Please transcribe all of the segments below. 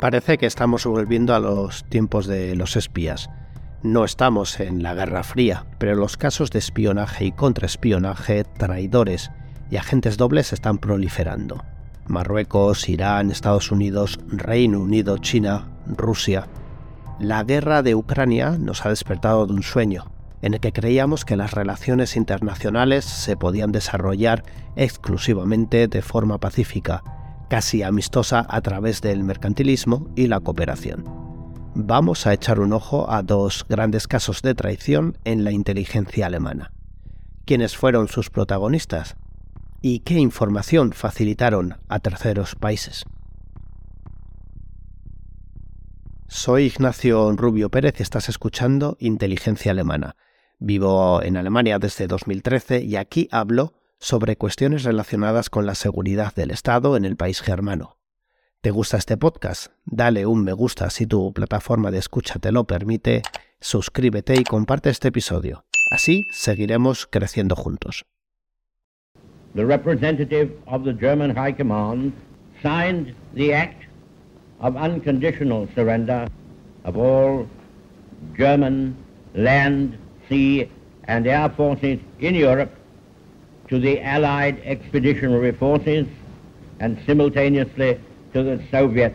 Parece que estamos volviendo a los tiempos de los espías. No estamos en la Guerra Fría, pero los casos de espionaje y contraespionaje, traidores y agentes dobles están proliferando. Marruecos, Irán, Estados Unidos, Reino Unido, China, Rusia. La guerra de Ucrania nos ha despertado de un sueño, en el que creíamos que las relaciones internacionales se podían desarrollar exclusivamente de forma pacífica, casi amistosa a través del mercantilismo y la cooperación. Vamos a echar un ojo a dos grandes casos de traición en la inteligencia alemana. ¿Quiénes fueron sus protagonistas? ¿Y qué información facilitaron a terceros países? Soy Ignacio Rubio Pérez y estás escuchando Inteligencia Alemana. Vivo en Alemania desde 2013 y aquí hablo sobre cuestiones relacionadas con la seguridad del Estado en el país germano. ¿Te gusta este podcast? Dale un me gusta si tu plataforma de escucha te lo permite, suscríbete y comparte este episodio. Así seguiremos creciendo juntos. The representative of the German High Command signed the act of unconditional surrender of all German land, sea and air forces in Europe to the Allied Expeditionary Forces and simultaneously to the Soviet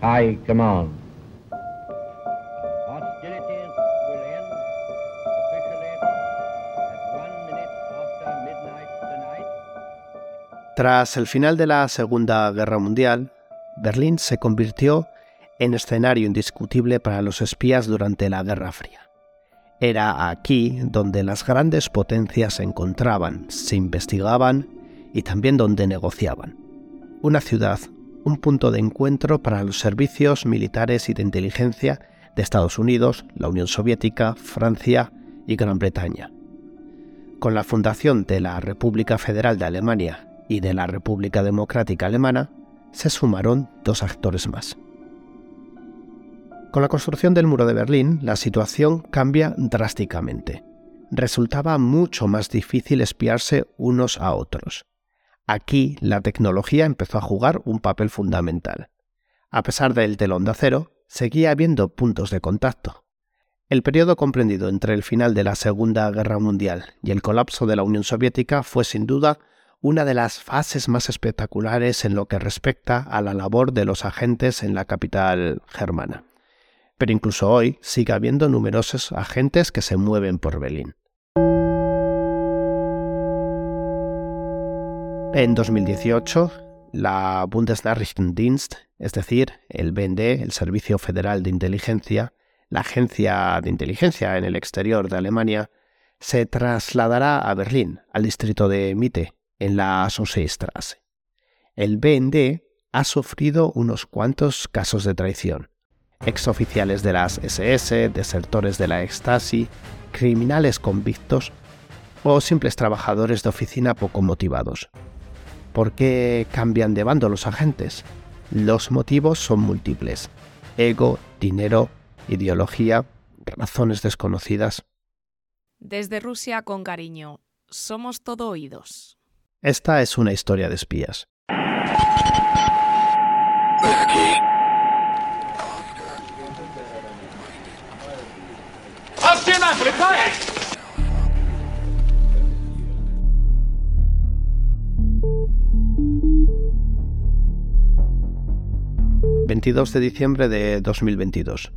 High Command. Tras el final de la Segunda Guerra Mundial, Berlín se convirtió en escenario indiscutible para los espías durante la Guerra Fría. Era aquí donde las grandes potencias se encontraban, se investigaban y también donde negociaban. Una ciudad, un punto de encuentro para los servicios militares y de inteligencia de Estados Unidos, la Unión Soviética, Francia y Gran Bretaña. Con la fundación de la República Federal de Alemania y de la República Democrática Alemana, se sumaron dos actores más. Con la construcción del muro de Berlín, la situación cambia drásticamente. Resultaba mucho más difícil espiarse unos a otros. Aquí la tecnología empezó a jugar un papel fundamental. A pesar del telón de acero, seguía habiendo puntos de contacto. El periodo comprendido entre el final de la Segunda Guerra Mundial y el colapso de la Unión Soviética fue sin duda una de las fases más espectaculares en lo que respecta a la labor de los agentes en la capital germana pero incluso hoy sigue habiendo numerosos agentes que se mueven por Berlín. En 2018, la Bundesnachrichtendienst, es decir, el BND, el Servicio Federal de Inteligencia, la agencia de inteligencia en el exterior de Alemania, se trasladará a Berlín, al distrito de Mitte, en la Straße. El BND ha sufrido unos cuantos casos de traición, exoficiales de las SS, desertores de la Stasi, criminales convictos o simples trabajadores de oficina poco motivados. ¿Por qué cambian de bando los agentes? Los motivos son múltiples. Ego, dinero, ideología, razones desconocidas. Desde Rusia con cariño, somos todo oídos. Esta es una historia de espías. 22 de diciembre de 2022.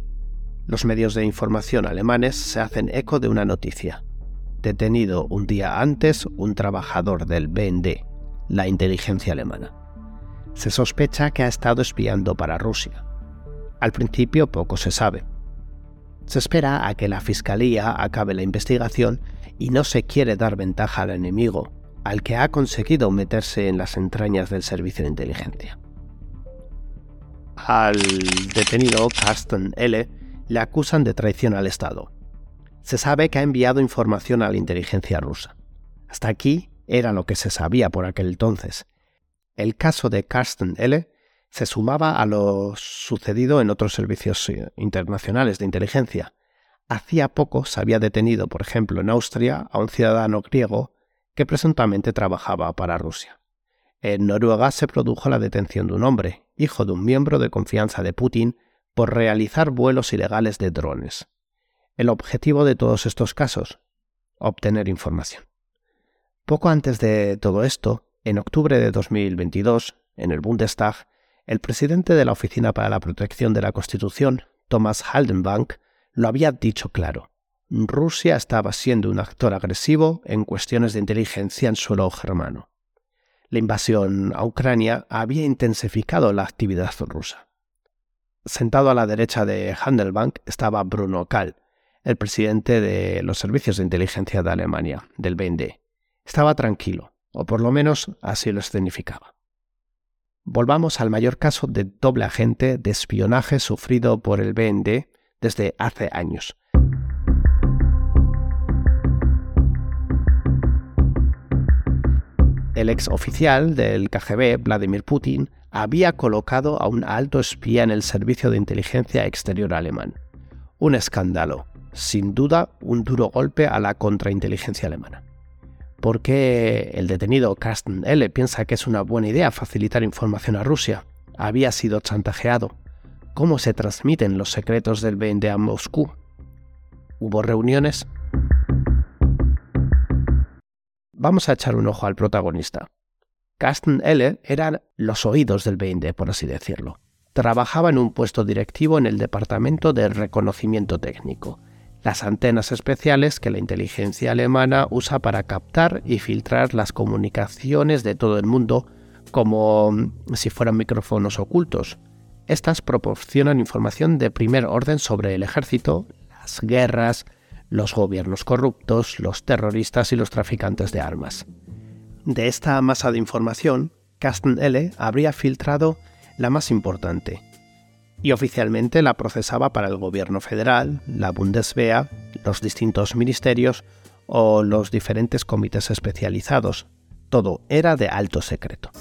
Los medios de información alemanes se hacen eco de una noticia. Detenido un día antes un trabajador del BND, la inteligencia alemana. Se sospecha que ha estado espiando para Rusia. Al principio poco se sabe. Se espera a que la Fiscalía acabe la investigación y no se quiere dar ventaja al enemigo, al que ha conseguido meterse en las entrañas del servicio de inteligencia. Al detenido Carsten L. le acusan de traición al Estado. Se sabe que ha enviado información a la inteligencia rusa. Hasta aquí era lo que se sabía por aquel entonces. El caso de Carsten L se sumaba a lo sucedido en otros servicios eh, internacionales de inteligencia. Hacía poco se había detenido, por ejemplo, en Austria a un ciudadano griego que presuntamente trabajaba para Rusia. En Noruega se produjo la detención de un hombre, hijo de un miembro de confianza de Putin, por realizar vuelos ilegales de drones. El objetivo de todos estos casos, obtener información. Poco antes de todo esto, en octubre de 2022, en el Bundestag, el presidente de la Oficina para la Protección de la Constitución, Thomas Haldenbank, lo había dicho claro. Rusia estaba siendo un actor agresivo en cuestiones de inteligencia en suelo germano. La invasión a Ucrania había intensificado la actividad rusa. Sentado a la derecha de Handelbank estaba Bruno Kahl, el presidente de los servicios de inteligencia de Alemania, del BND. Estaba tranquilo, o por lo menos así lo escenificaba. Volvamos al mayor caso de doble agente de espionaje sufrido por el BND desde hace años. El ex oficial del KGB, Vladimir Putin, había colocado a un alto espía en el servicio de inteligencia exterior alemán. Un escándalo, sin duda un duro golpe a la contrainteligencia alemana. ¿Por qué el detenido Carsten L. piensa que es una buena idea facilitar información a Rusia? Había sido chantajeado. ¿Cómo se transmiten los secretos del BND a Moscú? ¿Hubo reuniones? Vamos a echar un ojo al protagonista. Carsten L. eran los oídos del BND, por así decirlo. Trabajaba en un puesto directivo en el Departamento de Reconocimiento Técnico las antenas especiales que la inteligencia alemana usa para captar y filtrar las comunicaciones de todo el mundo como mm, si fueran micrófonos ocultos. Estas proporcionan información de primer orden sobre el ejército, las guerras, los gobiernos corruptos, los terroristas y los traficantes de armas. De esta masa de información, Kasten L habría filtrado la más importante, y oficialmente la procesaba para el gobierno federal, la Bundeswehr, los distintos ministerios o los diferentes comités especializados. Todo era de alto secreto.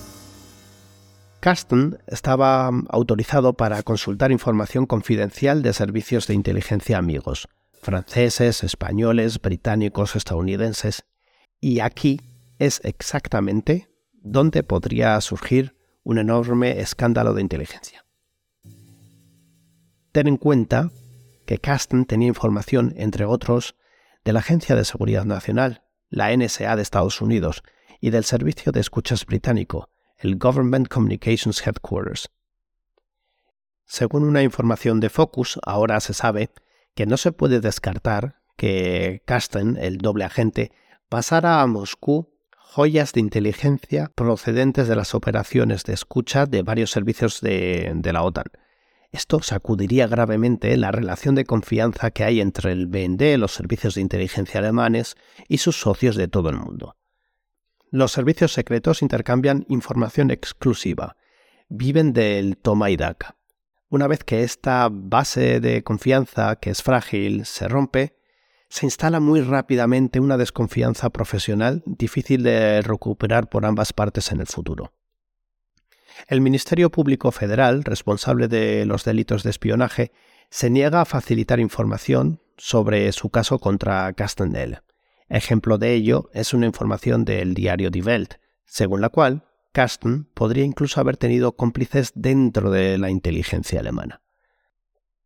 Carsten estaba autorizado para consultar información confidencial de servicios de inteligencia amigos, franceses, españoles, británicos, estadounidenses, y aquí es exactamente donde podría surgir un enorme escándalo de inteligencia. Ten en cuenta que Kasten tenía información, entre otros, de la Agencia de Seguridad Nacional, la NSA de Estados Unidos, y del Servicio de Escuchas británico, el Government Communications Headquarters. Según una información de Focus, ahora se sabe que no se puede descartar que Kasten, el doble agente, pasara a Moscú joyas de inteligencia procedentes de las operaciones de escucha de varios servicios de, de la OTAN, esto sacudiría gravemente la relación de confianza que hay entre el BND, los servicios de inteligencia alemanes y sus socios de todo el mundo. Los servicios secretos intercambian información exclusiva, viven del toma y daca. Una vez que esta base de confianza, que es frágil, se rompe, se instala muy rápidamente una desconfianza profesional difícil de recuperar por ambas partes en el futuro. El Ministerio Público Federal, responsable de los delitos de espionaje, se niega a facilitar información sobre su caso contra Castendel. Ejemplo de ello es una información del diario Die Welt, según la cual Kasten podría incluso haber tenido cómplices dentro de la inteligencia alemana.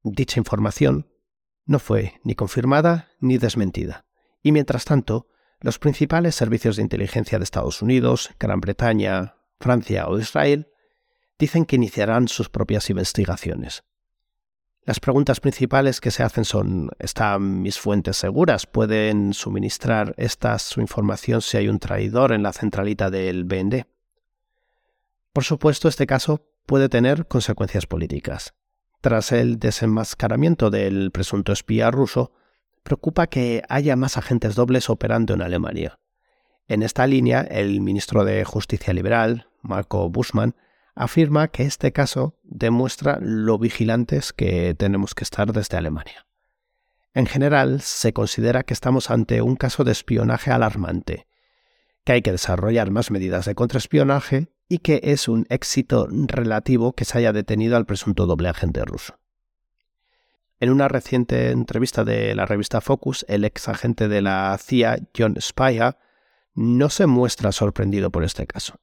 Dicha información no fue ni confirmada ni desmentida, y mientras tanto, los principales servicios de inteligencia de Estados Unidos, Gran Bretaña, Francia o Israel dicen que iniciarán sus propias investigaciones. Las preguntas principales que se hacen son, ¿están mis fuentes seguras? ¿Pueden suministrar esta su información si hay un traidor en la centralita del BND? Por supuesto, este caso puede tener consecuencias políticas. Tras el desenmascaramiento del presunto espía ruso, preocupa que haya más agentes dobles operando en Alemania. En esta línea, el ministro de Justicia Liberal, Marco Buschmann, afirma que este caso demuestra lo vigilantes que tenemos que estar desde Alemania. En general, se considera que estamos ante un caso de espionaje alarmante, que hay que desarrollar más medidas de contraespionaje y que es un éxito relativo que se haya detenido al presunto doble agente ruso. En una reciente entrevista de la revista Focus, el ex agente de la CIA, John Spaya, no se muestra sorprendido por este caso.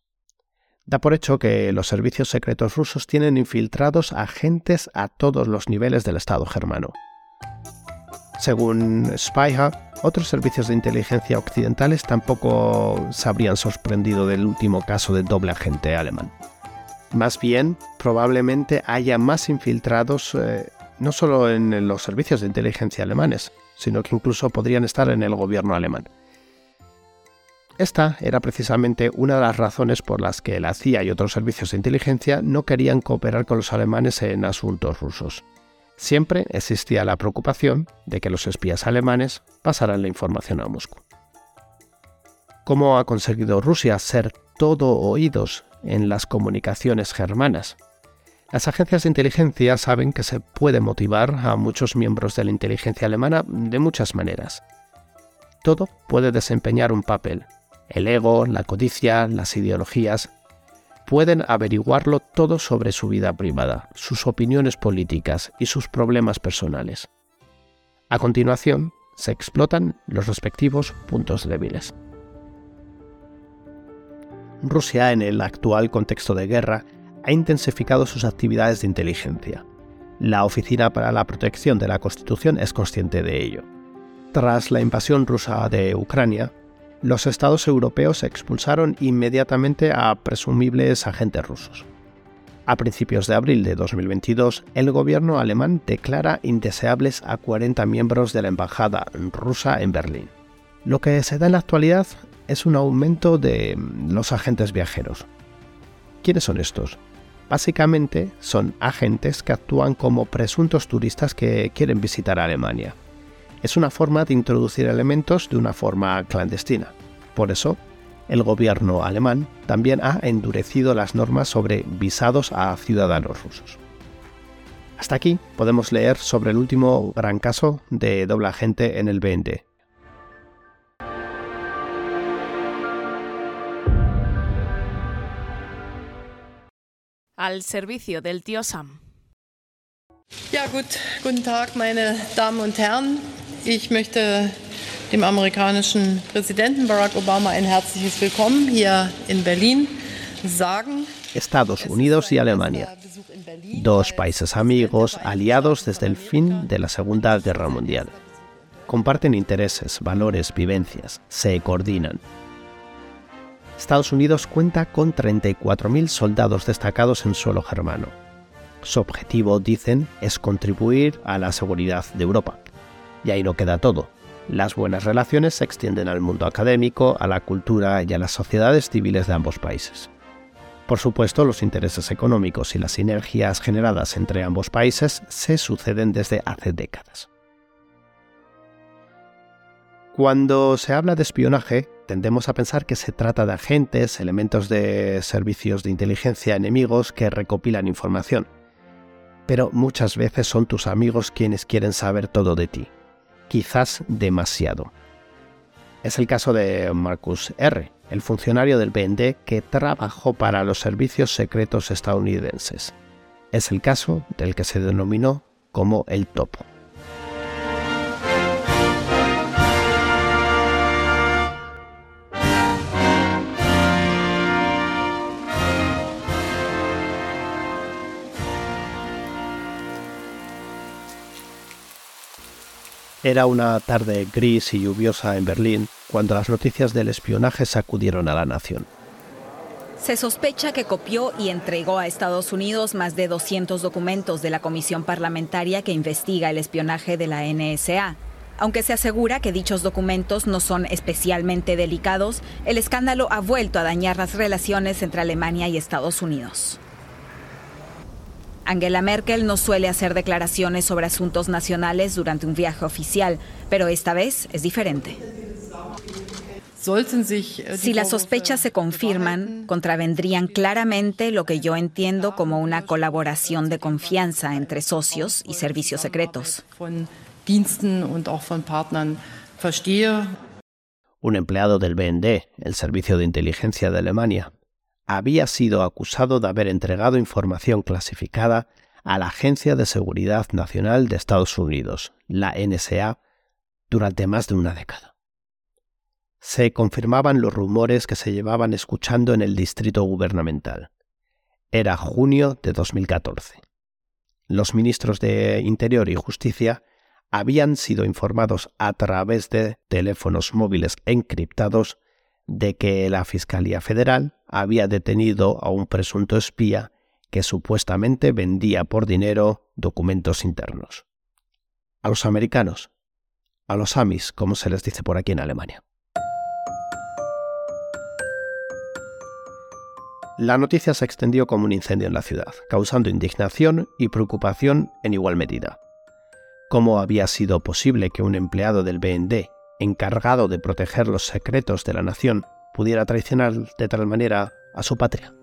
Da por hecho que los servicios secretos rusos tienen infiltrados agentes a todos los niveles del Estado germano. Según Spyhub, otros servicios de inteligencia occidentales tampoco se habrían sorprendido del último caso de doble agente alemán. Más bien, probablemente haya más infiltrados eh, no solo en los servicios de inteligencia alemanes, sino que incluso podrían estar en el gobierno alemán. Esta era precisamente una de las razones por las que la CIA y otros servicios de inteligencia no querían cooperar con los alemanes en asuntos rusos. Siempre existía la preocupación de que los espías alemanes pasaran la información a Moscú. ¿Cómo ha conseguido Rusia ser todo oídos en las comunicaciones germanas? Las agencias de inteligencia saben que se puede motivar a muchos miembros de la inteligencia alemana de muchas maneras. Todo puede desempeñar un papel, el ego, la codicia, las ideologías, pueden averiguarlo todo sobre su vida privada, sus opiniones políticas y sus problemas personales. A continuación, se explotan los respectivos puntos débiles. Rusia, en el actual contexto de guerra, ha intensificado sus actividades de inteligencia. La Oficina para la Protección de la Constitución es consciente de ello. Tras la invasión rusa de Ucrania, los estados europeos expulsaron inmediatamente a presumibles agentes rusos. A principios de abril de 2022, el gobierno alemán declara indeseables a 40 miembros de la embajada rusa en Berlín. Lo que se da en la actualidad es un aumento de los agentes viajeros. ¿Quiénes son estos? Básicamente son agentes que actúan como presuntos turistas que quieren visitar Alemania es una forma de introducir elementos de una forma clandestina. Por eso, el gobierno alemán también ha endurecido las normas sobre visados a ciudadanos rusos. Hasta aquí podemos leer sobre el último gran caso de doble agente en el BND. Al servicio del tío Sam. Ja, gut, guten Tag, meine Damen und Herren. Ich möchte dem amerikanischen Präsidenten Barack Obama ein herzliches Willkommen hier in Berlin sagen. Estados Unidos y Alemania, dos países amigos, aliados desde el fin de la Segunda Guerra Mundial. Comparten intereses, valores, vivencias, se coordinan. Estados Unidos cuenta con 34.000 soldados destacados en suelo germano. Su objetivo, dicen, es contribuir a la seguridad de Europa. Y ahí no queda todo. Las buenas relaciones se extienden al mundo académico, a la cultura y a las sociedades civiles de ambos países. Por supuesto, los intereses económicos y las sinergias generadas entre ambos países se suceden desde hace décadas. Cuando se habla de espionaje, tendemos a pensar que se trata de agentes, elementos de servicios de inteligencia enemigos que recopilan información. Pero muchas veces son tus amigos quienes quieren saber todo de ti quizás demasiado. Es el caso de Marcus R., el funcionario del BND que trabajó para los servicios secretos estadounidenses. Es el caso del que se denominó como el topo. Era una tarde gris y lluviosa en Berlín cuando las noticias del espionaje sacudieron a la nación. Se sospecha que copió y entregó a Estados Unidos más de 200 documentos de la comisión parlamentaria que investiga el espionaje de la NSA. Aunque se asegura que dichos documentos no son especialmente delicados, el escándalo ha vuelto a dañar las relaciones entre Alemania y Estados Unidos. Angela Merkel no suele hacer declaraciones sobre asuntos nacionales durante un viaje oficial, pero esta vez es diferente. Si las sospechas se confirman, contravendrían claramente lo que yo entiendo como una colaboración de confianza entre socios y servicios secretos. Un empleado del BND, el Servicio de Inteligencia de Alemania, había sido acusado de haber entregado información clasificada a la Agencia de Seguridad Nacional de Estados Unidos, la NSA, durante más de una década. se confirmaban los rumores que se llevaban escuchando en el distrito gubernamental. Era junio de 2014. Los ministros de Interior y Justicia habían sido informados a través de teléfonos móviles encriptados de que la Fiscalía Federal había detenido a un presunto espía que supuestamente vendía por dinero documentos internos. A los americanos, a los Amis, como se les dice por aquí en Alemania. La noticia se extendió como un incendio en la ciudad, causando indignación y preocupación en igual medida. ¿Cómo había sido posible que un empleado del BND, encargado de proteger los secretos de la nación, pudiera traicionar de tal manera a su patria?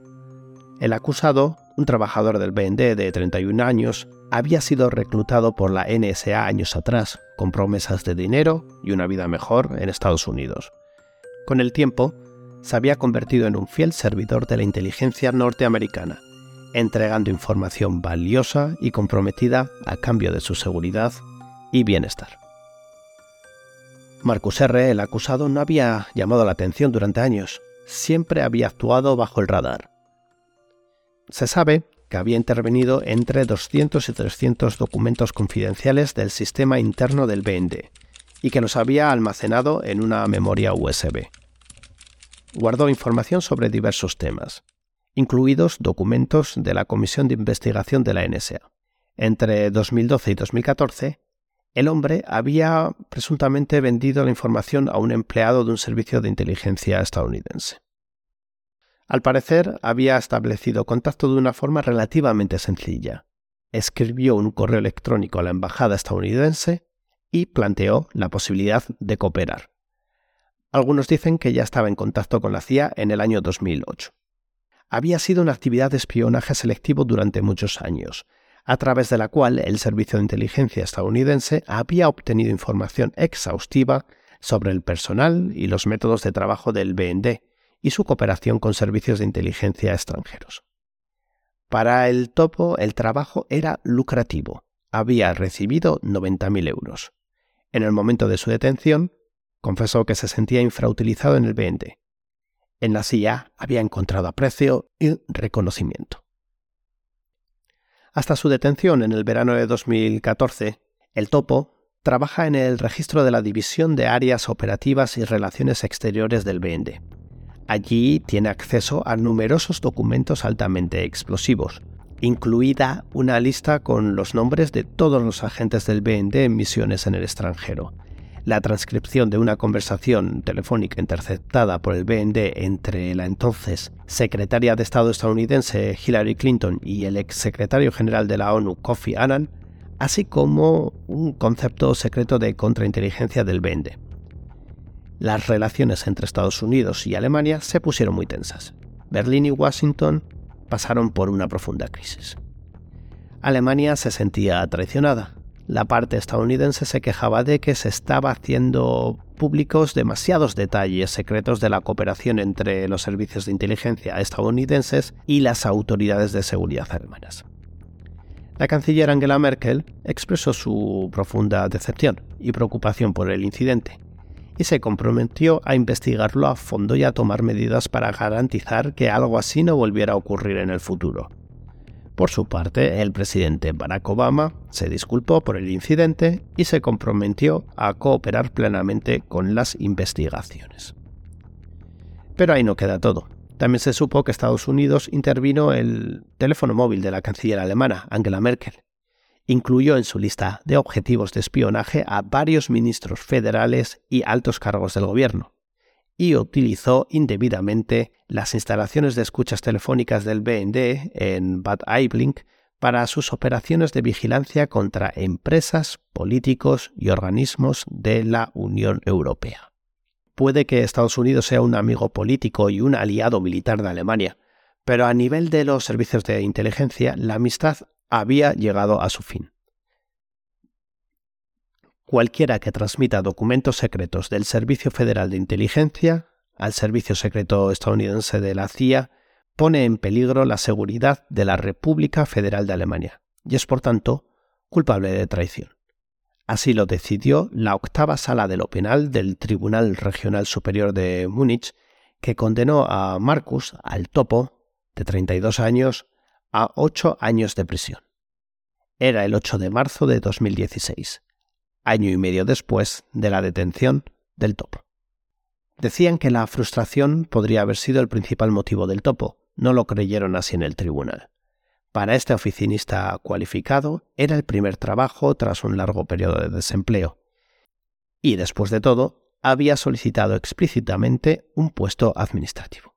El acusado, un trabajador del BND de 31 años, había sido reclutado por la NSA años atrás, con promesas de dinero y una vida mejor en Estados Unidos. Con el tiempo, se había convertido en un fiel servidor de la inteligencia norteamericana, entregando información valiosa y comprometida a cambio de su seguridad y bienestar. Marcus R., el acusado, no había llamado la atención durante años, siempre había actuado bajo el radar. Se sabe que había intervenido entre 200 y 300 documentos confidenciales del sistema interno del BND y que los había almacenado en una memoria USB guardó información sobre diversos temas, incluidos documentos de la Comisión de Investigación de la NSA. Entre 2012 y 2014, el hombre había presuntamente vendido la información a un empleado de un servicio de inteligencia estadounidense. Al parecer, había establecido contacto de una forma relativamente sencilla. Escribió un correo electrónico a la embajada estadounidense y planteó la posibilidad de cooperar. Algunos dicen que ya estaba en contacto con la CIA en el año 2008. Había sido una actividad de espionaje selectivo durante muchos años, a través de la cual el Servicio de Inteligencia estadounidense había obtenido información exhaustiva sobre el personal y los métodos de trabajo del BND y su cooperación con servicios de inteligencia extranjeros. Para el topo el trabajo era lucrativo. Había recibido 90.000 euros. En el momento de su detención, confesó que se sentía infrautilizado en el BND. En la CIA había encontrado aprecio y reconocimiento. Hasta su detención en el verano de 2014, el topo trabaja en el registro de la División de Áreas Operativas y Relaciones Exteriores del BND. Allí tiene acceso a numerosos documentos altamente explosivos, incluida una lista con los nombres de todos los agentes del BND en misiones en el extranjero, la transcripción de una conversación telefónica interceptada por el BND entre la entonces secretaria de Estado estadounidense Hillary Clinton y el ex secretario general de la ONU Kofi Annan, así como un concepto secreto de contrainteligencia del BND. Las relaciones entre Estados Unidos y Alemania se pusieron muy tensas. Berlín y Washington pasaron por una profunda crisis. Alemania se sentía traicionada, la parte estadounidense se quejaba de que se estaba haciendo públicos demasiados detalles secretos de la cooperación entre los servicios de inteligencia estadounidenses y las autoridades de seguridad alemanas. La canciller Angela Merkel expresó su profunda decepción y preocupación por el incidente y se comprometió a investigarlo a fondo y a tomar medidas para garantizar que algo así no volviera a ocurrir en el futuro. Por su parte, el presidente Barack Obama se disculpó por el incidente y se comprometió a cooperar plenamente con las investigaciones. Pero ahí no queda todo. También se supo que Estados Unidos intervino el teléfono móvil de la canciller alemana, Angela Merkel. Incluyó en su lista de objetivos de espionaje a varios ministros federales y altos cargos del gobierno, y utilizó indebidamente las instalaciones de escuchas telefónicas del BND en Bad Aibling para sus operaciones de vigilancia contra empresas, políticos y organismos de la Unión Europea. Puede que Estados Unidos sea un amigo político y un aliado militar de Alemania, pero a nivel de los servicios de inteligencia la amistad había llegado a su fin. Cualquiera que transmita documentos secretos del Servicio Federal de Inteligencia al Servicio Secreto estadounidense de la CIA pone en peligro la seguridad de la República Federal de Alemania y es por tanto culpable de traición. Así lo decidió la octava sala de lo penal del Tribunal Regional Superior de Múnich, que condenó a Marcus, al topo, de 32 años, a 8 años de prisión. Era el 8 de marzo de 2016, año y medio después de la detención del topo. Decían que la frustración podría haber sido el principal motivo del topo, no lo creyeron así en el tribunal. Para este oficinista cualificado era el primer trabajo tras un largo periodo de desempleo. Y después de todo, había solicitado explícitamente un puesto administrativo.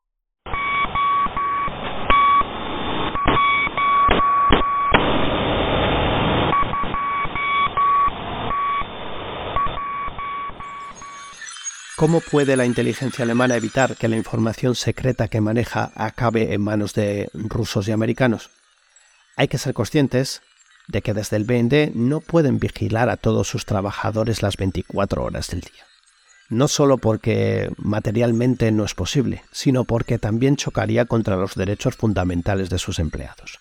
¿Cómo puede la inteligencia alemana evitar que la información secreta que maneja acabe en manos de rusos y americanos? Hay que ser conscientes de que desde el BND no pueden vigilar a todos sus trabajadores las 24 horas del día. No solo porque materialmente no es posible, sino porque también chocaría contra los derechos fundamentales de sus empleados.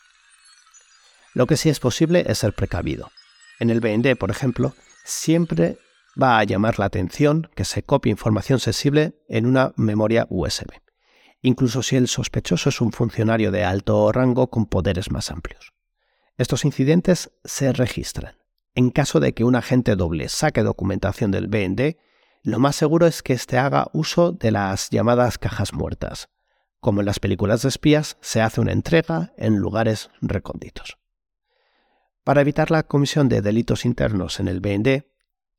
Lo que sí es posible es ser precavido. En el BND, por ejemplo, siempre va a llamar la atención que se copie información sensible en una memoria USB incluso si el sospechoso es un funcionario de alto rango con poderes más amplios. Estos incidentes se registran. En caso de que un agente doble saque documentación del BND, lo más seguro es que éste haga uso de las llamadas cajas muertas. Como en las películas de espías, se hace una entrega en lugares recónditos. Para evitar la comisión de delitos internos en el BND,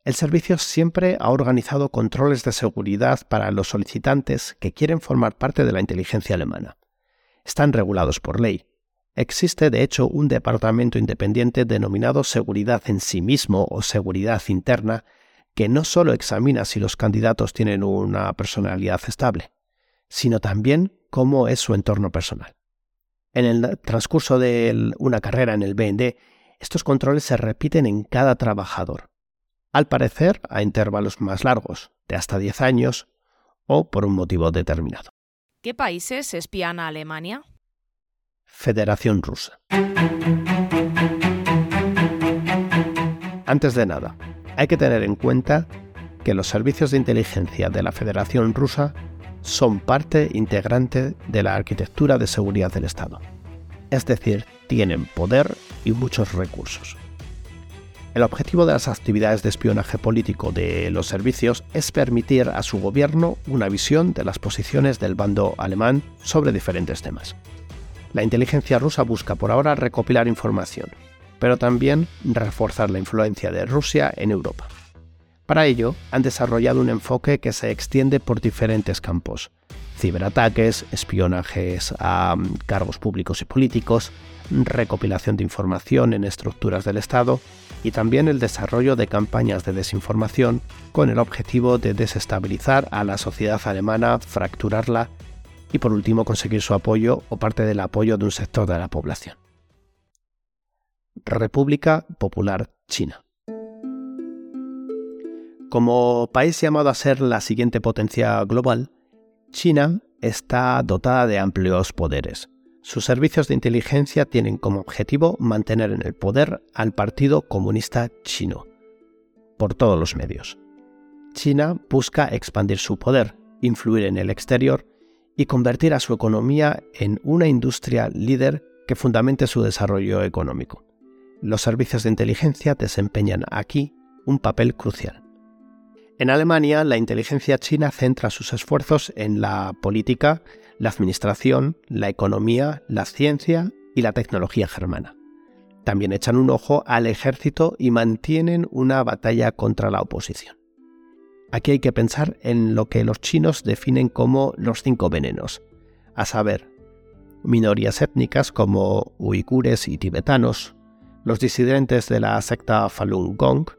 el servicio siempre ha organizado controles de seguridad para los solicitantes que quieren formar parte de la inteligencia alemana. Están regulados por ley. Existe, de hecho, un departamento independiente denominado seguridad en sí mismo o seguridad interna, que no solo examina si los candidatos tienen una personalidad estable, sino también cómo es su entorno personal. En el transcurso de una carrera en el BND, estos controles se repiten en cada trabajador al parecer a intervalos más largos, de hasta 10 años, o por un motivo determinado. ¿Qué países espían a Alemania? Federación Rusa. Antes de nada, hay que tener en cuenta que los servicios de inteligencia de la Federación Rusa son parte integrante de la arquitectura de seguridad del Estado. Es decir, tienen poder y muchos recursos. El objetivo de las actividades de espionaje político de los servicios es permitir a su gobierno una visión de las posiciones del bando alemán sobre diferentes temas. La inteligencia rusa busca por ahora recopilar información, pero también reforzar la influencia de Rusia en Europa. Para ello, han desarrollado un enfoque que se extiende por diferentes campos. Ciberataques, espionajes a mm, cargos públicos y políticos, recopilación de información en estructuras del Estado y también el desarrollo de campañas de desinformación con el objetivo de desestabilizar a la sociedad alemana, fracturarla y por último conseguir su apoyo o parte del apoyo de un sector de la población. República Popular China. Como país llamado a ser la siguiente potencia global, China está dotada de amplios poderes sus servicios de inteligencia tienen como objetivo mantener en el poder al Partido Comunista Chino, por todos los medios. China busca expandir su poder, influir en el exterior y convertir a su economía en una industria líder que fundamente su desarrollo económico. Los servicios de inteligencia desempeñan aquí un papel crucial. En Alemania, la inteligencia china centra sus esfuerzos en la política, la administración, la economía, la ciencia y la tecnología germana. También echan un ojo al ejército y mantienen una batalla contra la oposición. Aquí hay que pensar en lo que los chinos definen como los cinco venenos, a saber, minorías étnicas como uigures y tibetanos, los disidentes de la secta Falun Gong,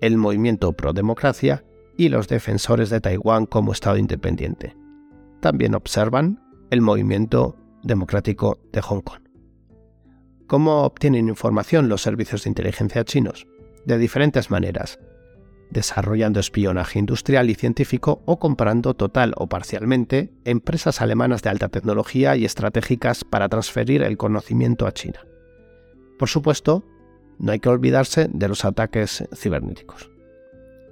el movimiento pro democracia y los defensores de Taiwán como Estado independiente también observan el movimiento democrático de Hong Kong. ¿Cómo obtienen información los servicios de inteligencia chinos? De diferentes maneras, desarrollando espionaje industrial y científico o comprando total o parcialmente empresas alemanas de alta tecnología y estratégicas para transferir el conocimiento a China. Por supuesto, no hay que olvidarse de los ataques cibernéticos.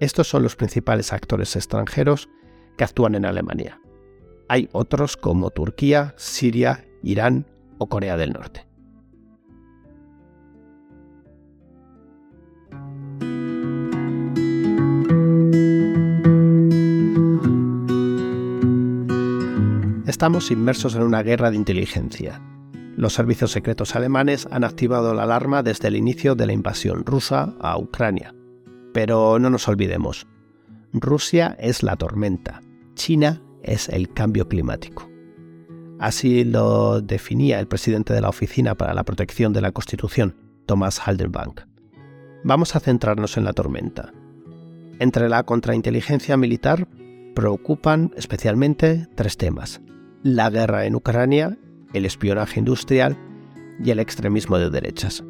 Estos son los principales actores extranjeros que actúan en Alemania. Hay otros como Turquía, Siria, Irán o Corea del Norte. Estamos inmersos en una guerra de inteligencia. Los servicios secretos alemanes han activado la alarma desde el inicio de la invasión rusa a Ucrania. Pero no nos olvidemos, Rusia es la tormenta, China es el cambio climático. Así lo definía el presidente de la Oficina para la Protección de la Constitución, Thomas Haldenbank. Vamos a centrarnos en la tormenta. Entre la contrainteligencia militar preocupan especialmente tres temas. La guerra en Ucrania, el espionaje industrial y el extremismo de derechas.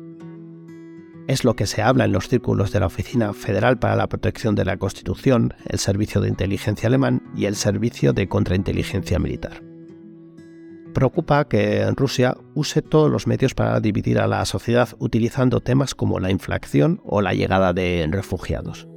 Es lo que se habla en los círculos de la Oficina Federal para la Protección de la Constitución, el Servicio de Inteligencia Alemán y el Servicio de Contrainteligencia Militar. Preocupa que Rusia use todos los medios para dividir a la sociedad utilizando temas como la inflación o la llegada de refugiados.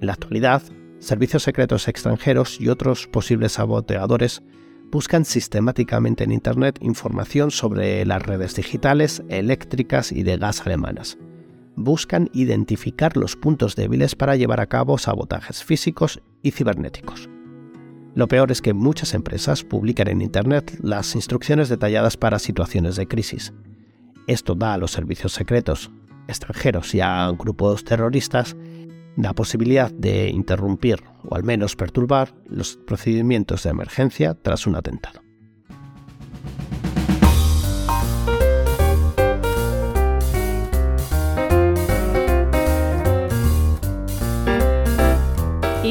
En la actualidad, servicios secretos extranjeros y otros posibles saboteadores buscan sistemáticamente en Internet información sobre las redes digitales, eléctricas y de gas alemanas buscan identificar los puntos débiles para llevar a cabo sabotajes físicos y cibernéticos. Lo peor es que muchas empresas publican en Internet las instrucciones detalladas para situaciones de crisis. Esto da a los servicios secretos extranjeros y a grupos terroristas la posibilidad de interrumpir o al menos perturbar los procedimientos de emergencia tras un atentado.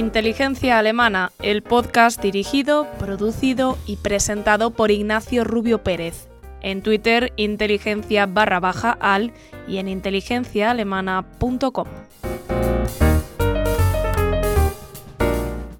Inteligencia Alemana, el podcast dirigido, producido y presentado por Ignacio Rubio Pérez. En Twitter, inteligencia barra baja al y en inteligenciaalemana.com.